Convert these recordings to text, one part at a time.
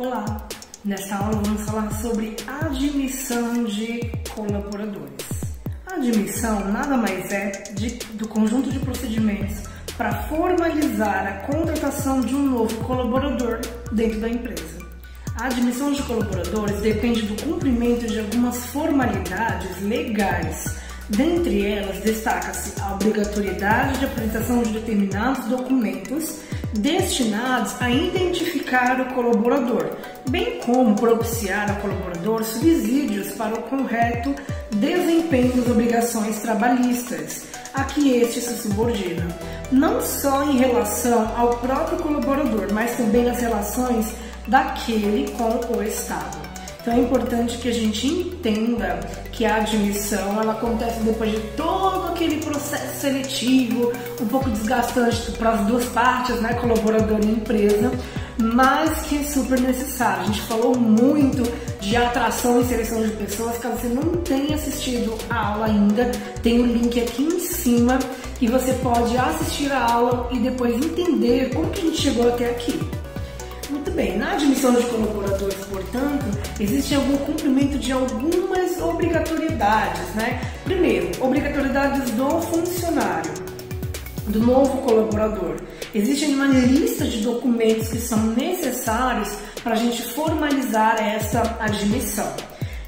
Olá! Nesta aula vamos falar sobre admissão de colaboradores. A admissão nada mais é de, do conjunto de procedimentos para formalizar a contratação de um novo colaborador dentro da empresa. A admissão de colaboradores depende do cumprimento de algumas formalidades legais. Dentre elas, destaca-se a obrigatoriedade de apresentação de determinados documentos destinados a identificar o colaborador, bem como propiciar ao colaborador subsídios para o correto desempenho das obrigações trabalhistas a que este se subordina, não só em relação ao próprio colaborador, mas também nas relações daquele com o Estado. Então é importante que a gente entenda que a admissão ela acontece depois de todo aquele processo seletivo, um pouco desgastante para as duas partes, né, colaborador e empresa, mas que é super necessário. A gente falou muito de atração e seleção de pessoas. Caso você não tenha assistido a aula ainda, tem o um link aqui em cima que você pode assistir a aula e depois entender como que a gente chegou até aqui. Bem, na admissão de colaboradores, portanto, existe algum cumprimento de algumas obrigatoriedades, né? Primeiro, obrigatoriedades do funcionário, do novo colaborador. Existe uma lista de documentos que são necessários para a gente formalizar essa admissão.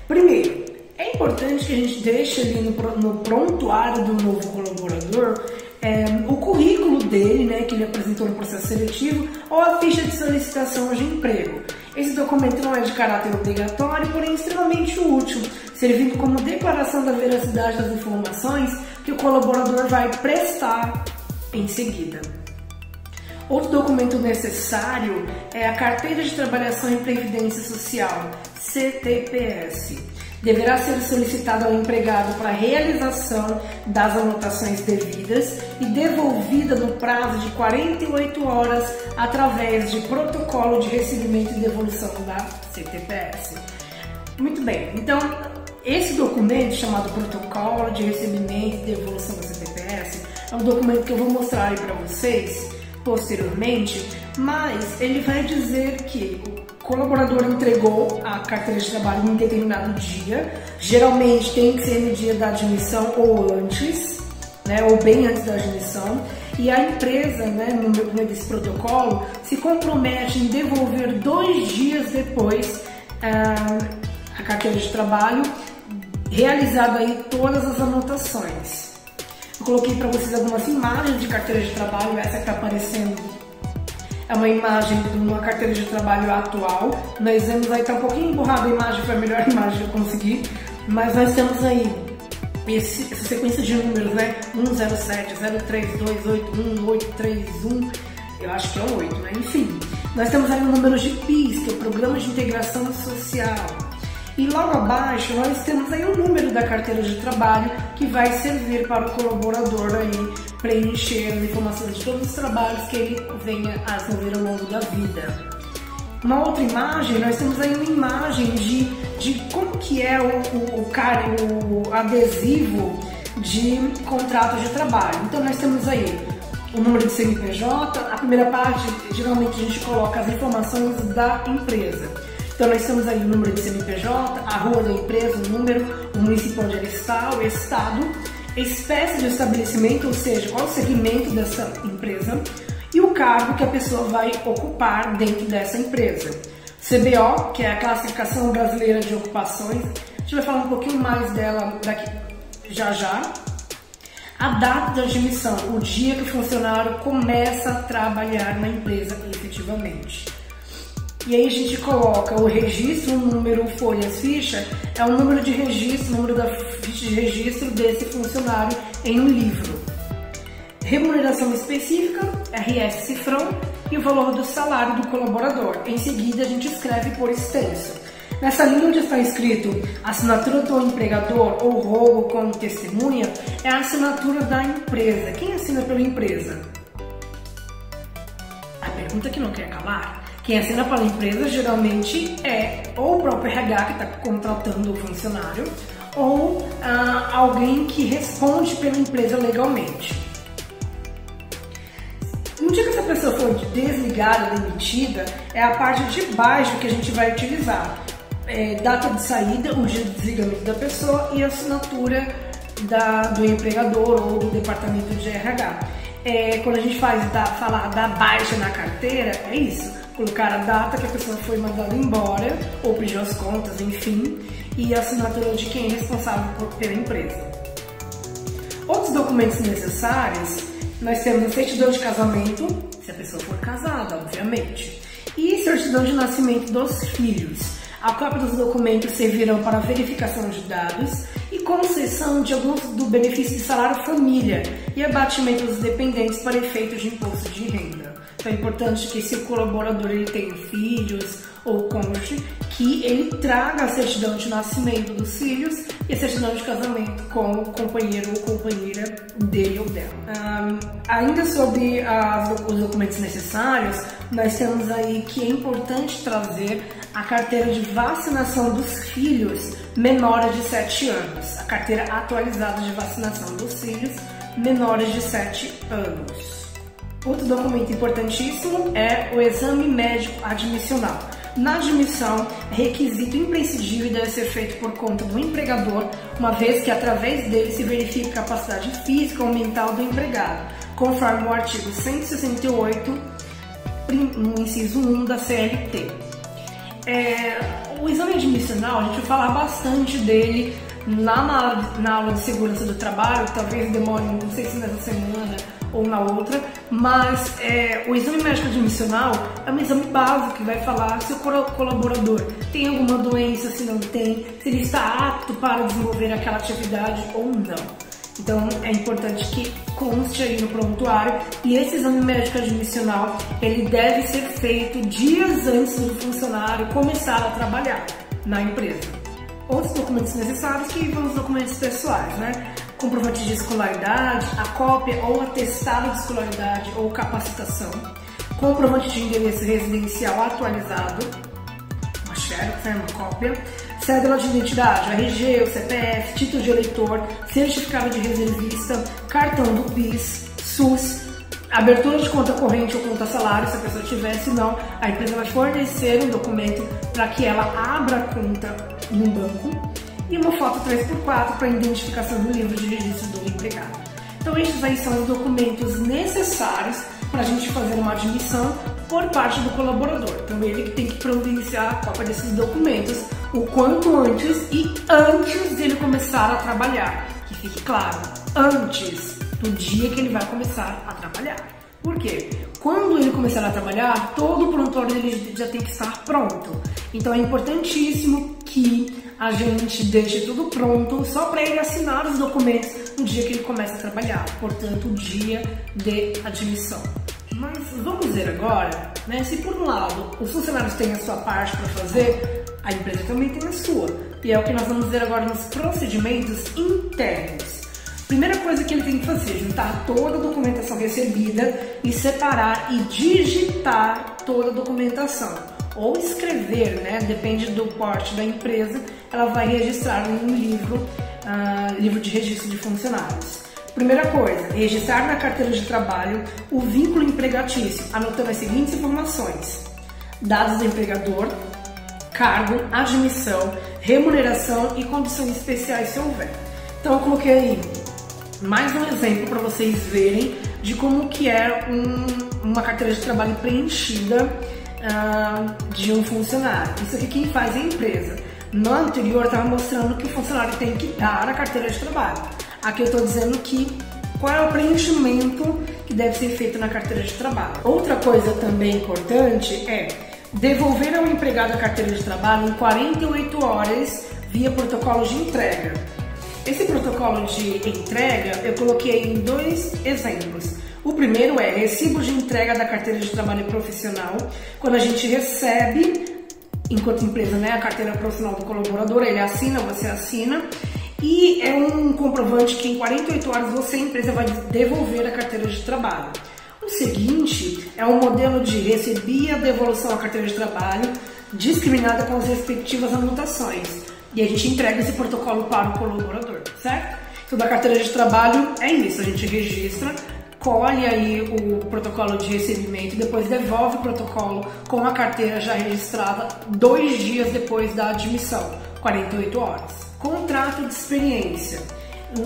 Primeiro, é importante que a gente deixe ali no, no prontuário do novo colaborador é, o currículo dele, né, que ele apresentou no processo seletivo, ou a ficha de solicitação de emprego. Esse documento não é de caráter obrigatório, porém extremamente útil, servindo como declaração da veracidade das informações que o colaborador vai prestar em seguida. Outro documento necessário é a Carteira de Trabalhação e Previdência Social, CTPS deverá ser solicitado ao empregado para realização das anotações devidas e devolvida no prazo de 48 horas através de protocolo de recebimento e devolução da CTPS. Muito bem, então esse documento chamado Protocolo de Recebimento e Devolução da CTPS é um documento que eu vou mostrar aí para vocês posteriormente, mas ele vai dizer que colaborador entregou a carteira de trabalho em determinado dia, geralmente tem que ser no dia da admissão ou antes, né, ou bem antes da admissão, e a empresa, né, no meio desse protocolo, se compromete em devolver dois dias depois ah, a carteira de trabalho, realizado aí todas as anotações. Eu coloquei para vocês algumas imagens de carteira de trabalho, essa que está aparecendo é uma imagem de uma carteira de trabalho atual. Nós vemos aí, tá um pouquinho emburrada a imagem, foi a melhor imagem que eu consegui. Mas nós temos aí esse, essa sequência de números, né? 107, 03281, 831, eu acho que é um 8, né? Enfim, nós temos aí o número de PIS, que é o Programa de Integração Social. E logo abaixo nós temos aí o número da carteira de trabalho que vai servir para o colaborador aí preencher as informações de todos os trabalhos que ele venha a desenvolver ao longo da vida. Uma outra imagem, nós temos aí uma imagem de, de como que é o, o, o, o adesivo de contrato de trabalho. Então nós temos aí o número de CNPJ, a primeira parte geralmente a gente coloca as informações da empresa. Então nós temos aí o número de CNPJ, a rua da empresa, o número, o município onde ela está, o estado espécie de estabelecimento, ou seja, qual o segmento dessa empresa e o cargo que a pessoa vai ocupar dentro dessa empresa. CBO, que é a Classificação Brasileira de Ocupações, a gente vai falar um pouquinho mais dela daqui já já. A data de admissão, o dia que o funcionário começa a trabalhar na empresa efetivamente. E aí a gente coloca o registro, o número, folhas, ficha, é o número de registro, o número da ficha de registro desse funcionário em um livro. Remuneração específica, RS cifrão e o valor do salário do colaborador. Em seguida a gente escreve por extenso. Nessa linha onde está escrito assinatura do empregador ou roubo com testemunha, é a assinatura da empresa. Quem assina pela empresa? A pergunta que não quer calar quem assina para a empresa geralmente é ou o próprio RH que está contratando o funcionário ou ah, alguém que responde pela empresa legalmente. No dia que essa pessoa for desligada, demitida, é a parte de baixo que a gente vai utilizar. É, data de saída, o dia de desligamento da pessoa e assinatura da, do empregador ou do departamento de RH. É, quando a gente faz da, falar da baixa na carteira, é isso. Colocar a data que a pessoa foi mandada embora ou pediu as contas, enfim, e a assinatura de quem é responsável pela empresa. Outros documentos necessários, nós temos a certidão de casamento, se a pessoa for casada, obviamente, e certidão de nascimento dos filhos. A cópia dos documentos servirão para verificação de dados e concessão de alguns do benefício de salário família e abatimento dos dependentes para efeitos de imposto de renda. Então é importante que se o colaborador ele tenha filhos ou cônjuge, que ele traga a certidão de nascimento dos filhos e a certidão de casamento com o companheiro ou companheira dele ou dela. Um, ainda sobre as, os documentos necessários, nós temos aí que é importante trazer a carteira de vacinação dos filhos menores de 7 anos, a carteira atualizada de vacinação dos filhos menores de 7 anos. Outro documento importantíssimo é o exame médico admissional. Na admissão, é requisito imprescindível deve ser feito por conta do empregador, uma vez que através dele se verifica a capacidade física ou mental do empregado, conforme o artigo 168, no inciso 1 da CLT. É, o exame admissional, a gente vai falar bastante dele na, na, na, aula de segurança do trabalho, talvez demore, não sei se nessa semana ou na outra, mas é, o exame médico admissional é um exame básico que vai falar se o colaborador tem alguma doença, se não tem, se ele está apto para desenvolver aquela atividade ou não. Então é importante que conste aí no prontuário e esse exame médico admissional ele deve ser feito dias antes do funcionário começar a trabalhar na empresa. Outros documentos necessários que vão os documentos pessoais, né? Comprovante de escolaridade, a cópia ou atestado de escolaridade ou capacitação, comprovante de endereço residencial atualizado, uma xerox, né, uma cópia, cédula de identidade, RG, o CPF, título de eleitor, certificado de reservista, cartão do PIS, SUS, abertura de conta corrente ou conta salário, se a pessoa tiver, se não, a empresa vai fornecer um documento para que ela abra a conta um banco e uma foto 3x4 para identificação do livro de registro do empregado. Então esses aí são os documentos necessários para a gente fazer uma admissão por parte do colaborador. Então ele que tem que providenciar a cópia desses documentos o quanto antes e antes dele começar a trabalhar. Que fique claro, antes do dia que ele vai começar a trabalhar. Por quê? Quando ele começar a trabalhar, todo o prontuário dele já tem que estar pronto. Então é importantíssimo que a gente deixe tudo pronto só para ele assinar os documentos no dia que ele começa a trabalhar, portanto, o dia de admissão. Mas vamos ver agora, né? Se por um lado os funcionários têm a sua parte para fazer, a empresa também tem a sua. E é o que nós vamos ver agora nos procedimentos internos. Primeira coisa que ele tem que fazer, juntar toda a documentação recebida e separar e digitar toda a documentação. Ou escrever, né? Depende do porte da empresa, ela vai registrar em um livro, uh, livro de registro de funcionários. Primeira coisa, registrar na carteira de trabalho o vínculo empregatício, anotando as seguintes informações: dados do empregador, cargo, admissão, remuneração e condições especiais se houver. Então eu coloquei aí mais um exemplo para vocês verem de como que é um, uma carteira de trabalho preenchida uh, de um funcionário. Isso aqui quem faz é a empresa. No anterior estava mostrando que o funcionário tem que dar a carteira de trabalho. Aqui eu estou dizendo que qual é o preenchimento que deve ser feito na carteira de trabalho. Outra coisa também importante é devolver ao empregado a carteira de trabalho em 48 horas via protocolo de entrega. Esse protocolo de entrega eu coloquei em dois exemplos. O primeiro é recibo de entrega da carteira de trabalho profissional, quando a gente recebe, enquanto empresa, né, a carteira profissional do colaborador, ele assina, você assina, e é um comprovante que em 48 horas você, empresa, vai devolver a carteira de trabalho. O seguinte é um modelo de receber a devolução da carteira de trabalho discriminada com as respectivas anotações. E a gente entrega esse protocolo para o colaborador, certo? Então, da carteira de trabalho é isso, a gente registra colhe aí o protocolo de recebimento, depois devolve o protocolo com a carteira já registrada dois dias depois da admissão, 48 horas. Contrato de experiência.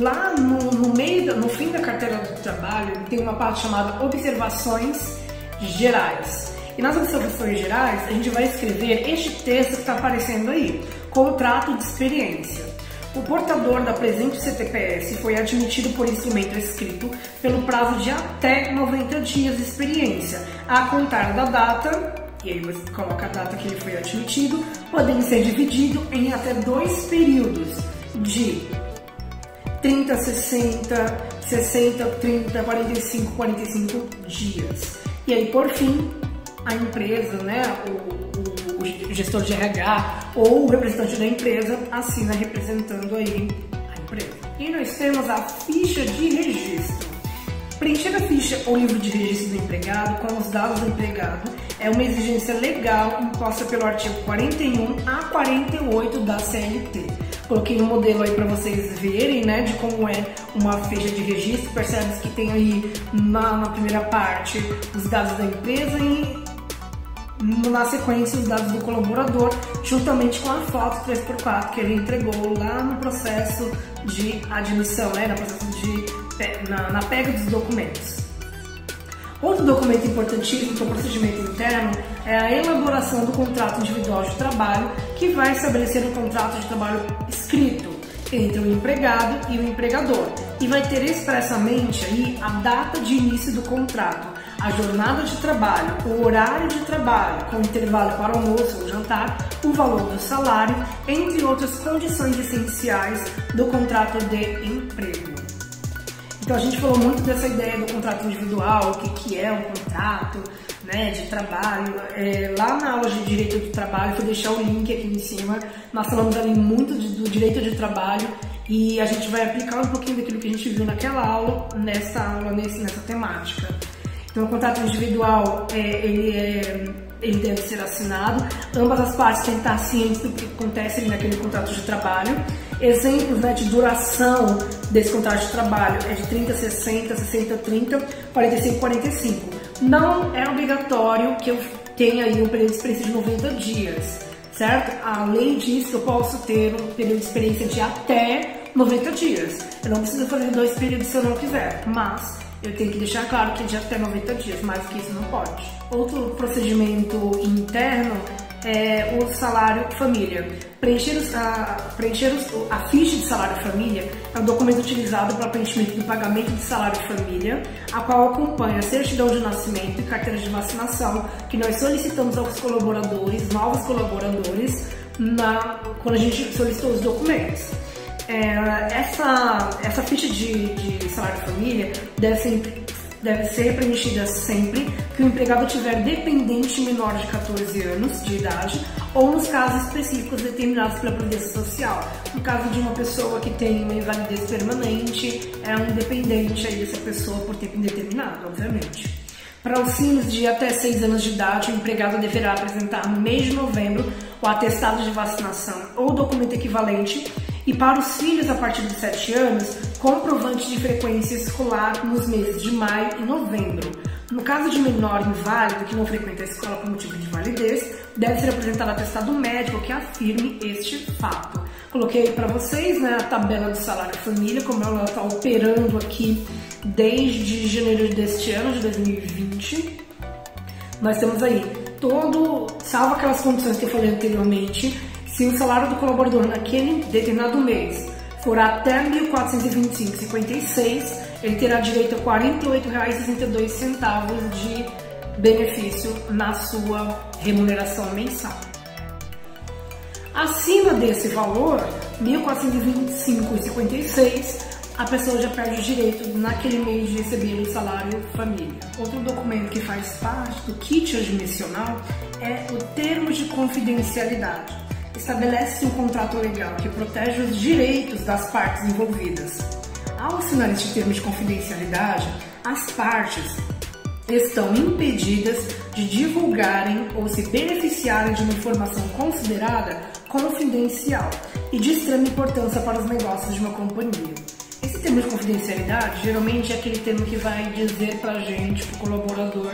Lá no, no meio, no fim da carteira do trabalho, tem uma parte chamada observações gerais. E nas observações gerais, a gente vai escrever este texto que está aparecendo aí, contrato de experiência. O portador da presente CTPS foi admitido por instrumento escrito pelo prazo de até 90 dias de experiência, a contar da data, e aí você coloca a data que ele foi admitido, podendo ser dividido em até dois períodos de 30, 60, 60, 30, 45, 45 dias. E aí, por fim, a empresa, né, o gestor de RH ou o representante da empresa assina representando aí a empresa. E nós temos a ficha de registro. Preencher a ficha ou livro de registro do empregado com os dados do empregado é uma exigência legal imposta pelo artigo 41 a 48 da CLT. Coloquei um modelo aí para vocês verem, né, de como é uma ficha de registro. Percebe que tem aí na, na primeira parte os dados da empresa e na sequência os dados do colaborador, juntamente com a foto 3x4 que ele entregou lá no processo de admissão, né, no processo de, na, na pega dos documentos. Outro documento importantíssimo para o procedimento interno é a elaboração do contrato individual de trabalho, que vai estabelecer um contrato de trabalho escrito entre o empregado e o empregador e vai ter expressamente aí a data de início do contrato, a jornada de trabalho, o horário de trabalho, com intervalo para almoço ou jantar, o valor do salário, entre outras condições essenciais do contrato de emprego. Então a gente falou muito dessa ideia do contrato individual, o que, que é um contrato né, de trabalho. É, lá na aula de direito do trabalho, vou deixar o link aqui em cima. Nós falamos ali muito do direito de trabalho e a gente vai aplicar um pouquinho daquilo que a gente viu naquela aula, nessa aula, nesse, nessa temática. Então, o contrato individual, é, ele, é, ele deve ser assinado. Ambas as partes têm que estar cientes do que acontece naquele contrato de trabalho. Exemplos né, de duração desse contrato de trabalho é de 30, 60, 60, 30, 45, 45. Não é obrigatório que eu tenha aí um período de experiência de 90 dias, certo? Além disso, eu posso ter um período de experiência de até 90 dias. Eu não preciso fazer dois períodos se eu não quiser, mas eu tenho que deixar claro que de até 90 dias, mais que isso não pode. Outro procedimento interno é o salário família. Preencher, os, a, preencher os, a ficha de salário família é um documento utilizado para preenchimento do pagamento de salário família, a qual acompanha certidão de nascimento e carteira de vacinação que nós solicitamos aos colaboradores, novos colaboradores, na, quando a gente solicitou os documentos. É, essa, essa ficha de, de salário família deve ser, deve ser preenchida sempre que o empregado tiver dependente menor de 14 anos de idade ou nos casos específicos determinados pela Previdência Social. No caso de uma pessoa que tem uma invalidez permanente, é um dependente aí dessa pessoa por tempo indeterminado, obviamente. Para auxílios de até 6 anos de idade, o empregado deverá apresentar no mês de novembro o atestado de vacinação ou documento equivalente e para os filhos a partir de 7 anos, comprovante de frequência escolar nos meses de maio e novembro. No caso de menor inválido que não frequenta a escola por motivo de validez, deve ser apresentado atestado médico que afirme este fato. Coloquei para vocês né, a tabela do salário família, como ela está operando aqui desde janeiro deste ano, de 2020. Nós temos aí todo, salvo aquelas condições que eu falei anteriormente, se o salário do colaborador naquele determinado mês for até R$ 1.425,56, ele terá direito a R$ 48,62 de benefício na sua remuneração mensal. Acima desse valor, R$ 1.425,56, a pessoa já perde o direito naquele mês de receber o salário família. Outro documento que faz parte do kit admissional é o termo de confidencialidade estabelece um contrato legal que protege os direitos das partes envolvidas. Ao assinar este termo de confidencialidade, as partes estão impedidas de divulgarem ou se beneficiarem de uma informação considerada confidencial e de extrema importância para os negócios de uma companhia. Esse termo de confidencialidade geralmente é aquele termo que vai dizer pra gente, pro colaborador,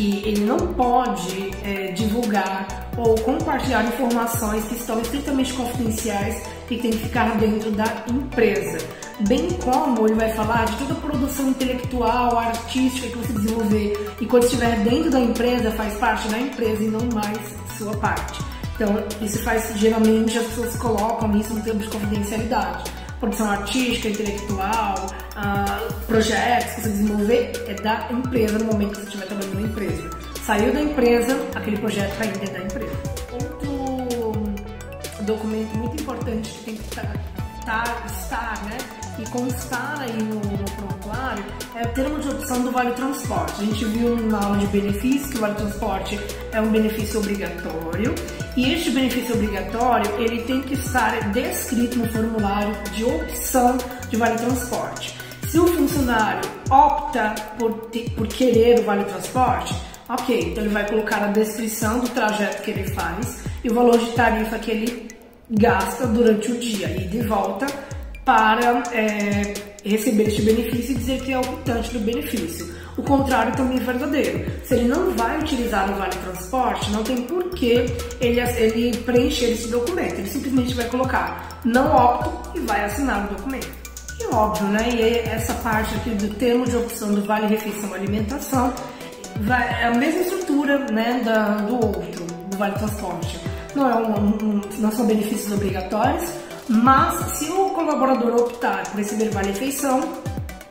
que ele não pode é, divulgar ou compartilhar informações que estão estritamente confidenciais que tem que ficar dentro da empresa. Bem como ele vai falar de toda a produção intelectual, artística que você desenvolver e quando estiver dentro da empresa faz parte da empresa e não mais sua parte. Então, isso faz, geralmente as pessoas colocam isso no termo de confidencialidade produção artística, intelectual, uh, projetos que você desenvolver, é da empresa no momento que você estiver trabalhando na empresa. Saiu da empresa, aquele projeto ainda é da empresa. Outro documento muito importante que tem que estar, estar, estar né? E constar aí no, no prontuário é o termo de opção do Vale Transporte. A gente viu na aula de benefícios que o Vale Transporte é um benefício obrigatório e este benefício obrigatório ele tem que estar descrito no formulário de opção de Vale Transporte. Se o funcionário opta por, ter, por querer o Vale Transporte, ok, então ele vai colocar a descrição do trajeto que ele faz e o valor de tarifa que ele gasta durante o dia e de volta para é, receber este benefício e dizer que é optante do benefício. O contrário também é verdadeiro. Se ele não vai utilizar o Vale Transporte, não tem por que ele, ele preencher esse documento. Ele simplesmente vai colocar não opto e vai assinar o documento. E óbvio, né? E essa parte aqui do termo de opção do Vale Refeição Alimentação vai, é a mesma estrutura né, da, do outro, do Vale Transporte. Não, é um, um, não são benefícios obrigatórios, mas se o colaborador optar por receber vale refeição,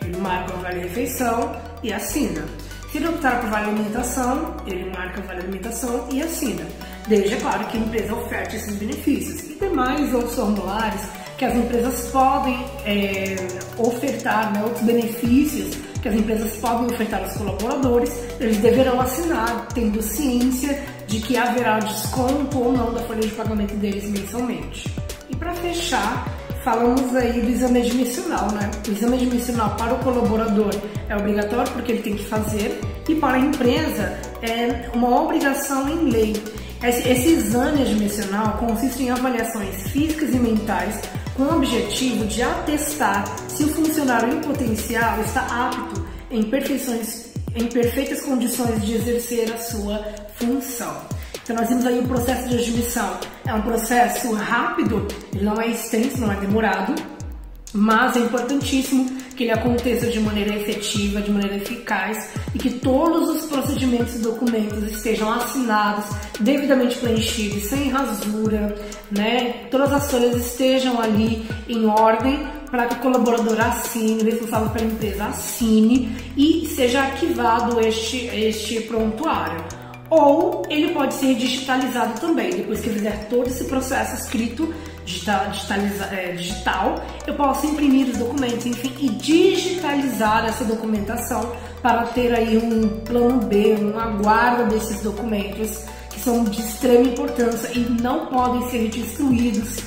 ele marca o vale refeição e assina. Se ele optar por vale alimentação, ele marca o vale alimentação e assina. Desde, é claro, que a empresa oferte esses benefícios. E demais outros formulários que as empresas podem é, ofertar, né, outros benefícios que as empresas podem ofertar aos colaboradores, eles deverão assinar, tendo ciência de que haverá desconto ou não da folha de pagamento deles mensalmente para fechar, falamos aí do exame admissional, né? O exame admissional para o colaborador é obrigatório porque ele tem que fazer e para a empresa é uma obrigação em lei. Esse, exame admissional consiste em avaliações físicas e mentais com o objetivo de atestar se o funcionário em potencial está apto em, em perfeitas condições de exercer a sua função. Então nós vimos aí o processo de admissão. É um processo rápido, ele não é extenso, não é demorado, mas é importantíssimo que ele aconteça de maneira efetiva, de maneira eficaz e que todos os procedimentos e documentos estejam assinados, devidamente preenchidos, sem rasura, né? Todas as folhas estejam ali em ordem para que o colaborador assine, o responsável pela empresa assine e seja arquivado este, este prontuário ou ele pode ser digitalizado também. Depois que eu fizer todo esse processo escrito digital, é, digital, eu posso imprimir os documentos, enfim, e digitalizar essa documentação para ter aí um plano B, uma guarda desses documentos que são de extrema importância e não podem ser destruídos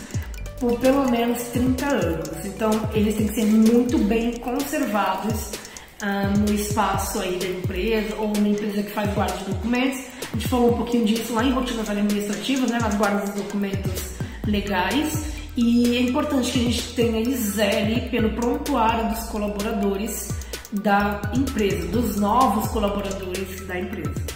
por pelo menos 30 anos. Então, eles têm que ser muito bem conservados ah, no espaço aí da empresa ou na empresa que faz guarda de documentos. A gente falou um pouquinho disso lá em rotinas administrativas, né, nas guardas dos documentos legais. E é importante que a gente tenha e zele pelo prontuário dos colaboradores da empresa, dos novos colaboradores da empresa.